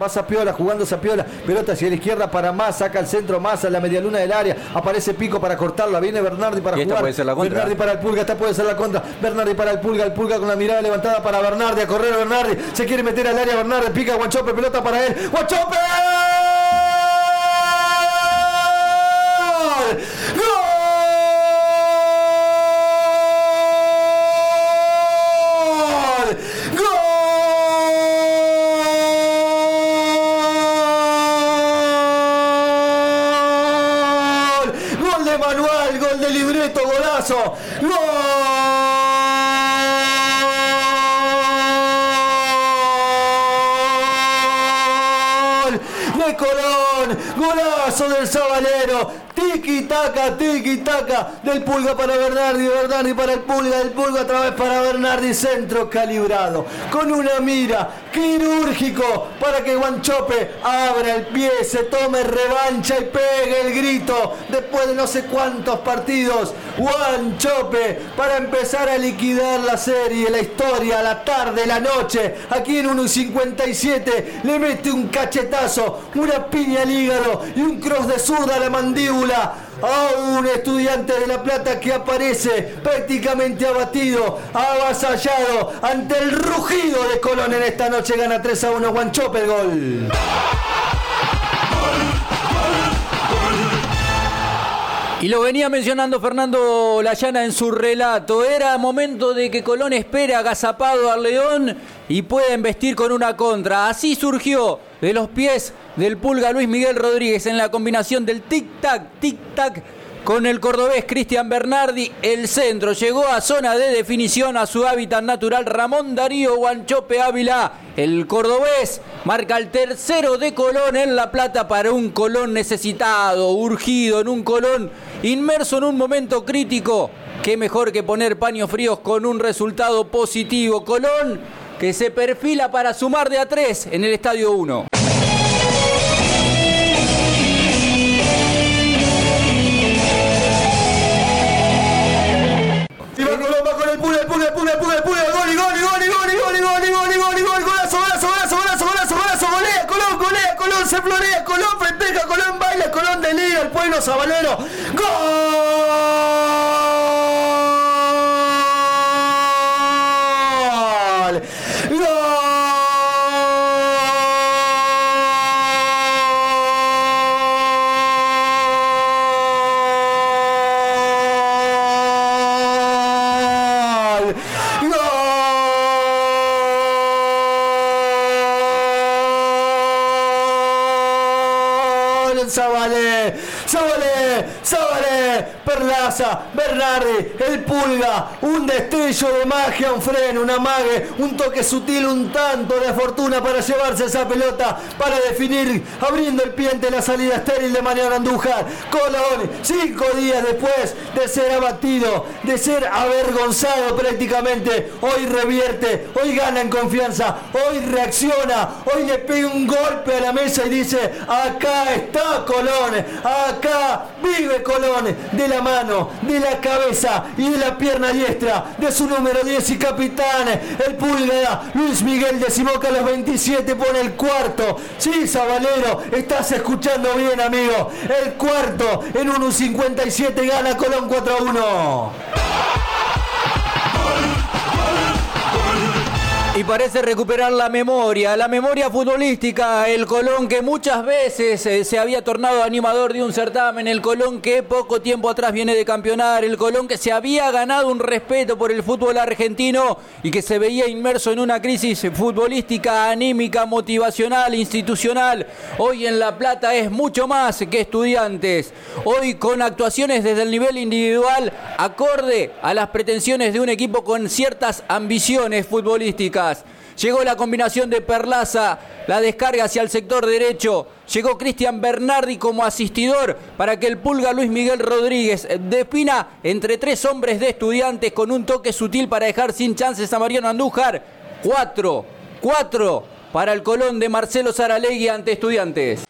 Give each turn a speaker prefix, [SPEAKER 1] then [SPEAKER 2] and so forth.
[SPEAKER 1] Va Zapiola, jugando Zapiola, pelota hacia la izquierda para más, saca el centro más a la medialuna del área, aparece Pico para cortarla, viene Bernardi para jugar.
[SPEAKER 2] Puede ser la contra.
[SPEAKER 1] Bernardi para el Pulga, esta puede ser la contra. Bernardi para el Pulga, el Pulga con la mirada levantada para Bernardi, a correr a Bernardi, se quiere meter al área Bernardi, pica Guanchope, pelota para él. ¡Guanchope! Golazo. ¡Gol! De Colón, golazo del Sabalero, Tiki taca, tiki taca. Del pulga para Bernardi, Bernardi para el pulga, del pulga otra vez para Bernardi. Centro calibrado. Con una mira quirúrgico para que Guanchope abra el pie, se tome revancha y pegue el grito después de no sé cuántos partidos. Guanchope para empezar a liquidar la serie, la historia, la tarde, la noche. Aquí en 1.57 le mete un cachetazo, una piña al hígado y un cross de zurda a la mandíbula a un estudiante de La Plata que aparece prácticamente abatido, avasallado ante el rugido de Colón en esta noche. Gana 3 a 1 Guanchope el gol.
[SPEAKER 2] Y lo venía mencionando Fernando Layana en su relato. Era momento de que Colón espere agazapado al León y pueda investir con una contra. Así surgió de los pies del pulga Luis Miguel Rodríguez en la combinación del tic-tac, tic-tac con el cordobés Cristian Bernardi. El centro llegó a zona de definición a su hábitat natural Ramón Darío Guanchope Ávila. El cordobés marca el tercero de Colón en La Plata para un Colón necesitado, urgido, en un Colón inmerso en un momento crítico. Qué mejor que poner paños fríos con un resultado positivo. Colón que se perfila para sumar de a tres en el Estadio 1.
[SPEAKER 1] se florea, Colón delira, el pueblo sabalero. ¡Gol! Zabale, Zabale, Zabale, Perlaza, Bernardi, el Pulga, un destello de magia, un freno, una mague, un toque sutil, un tanto de fortuna para llevarse esa pelota, para definir, abriendo el pie ante la salida estéril de Mariano Andújar. Colón, cinco días después de ser abatido, de ser avergonzado prácticamente, hoy revierte, hoy gana en confianza, hoy reacciona, hoy le pega un golpe a la mesa y dice, acá está Colón, acá vive Colón, de la mano, de la cabeza y de la pierna diestra de su número 10 y capitán, el pulga Luis Miguel de Simoca a los 27 pone el cuarto. Sí, Zabalero, estás escuchando bien, amigo. El cuarto en 1.57 gana Colón 4 a 1.
[SPEAKER 2] Y parece recuperar la memoria, la memoria futbolística, el Colón que muchas veces eh, se había tornado animador de un certamen, el Colón que poco tiempo atrás viene de campeonar, el Colón que se había ganado un respeto por el fútbol argentino y que se veía inmerso en una crisis futbolística, anímica, motivacional, institucional. Hoy en La Plata es mucho más que estudiantes. Hoy con actuaciones desde el nivel individual acorde a las pretensiones de un equipo con ciertas ambiciones futbolísticas. Llegó la combinación de Perlaza, la descarga hacia el sector derecho. Llegó Cristian Bernardi como asistidor para que el pulga Luis Miguel Rodríguez defina entre tres hombres de estudiantes con un toque sutil para dejar sin chances a Mariano Andújar. Cuatro, cuatro para el Colón de Marcelo Saralegui ante estudiantes.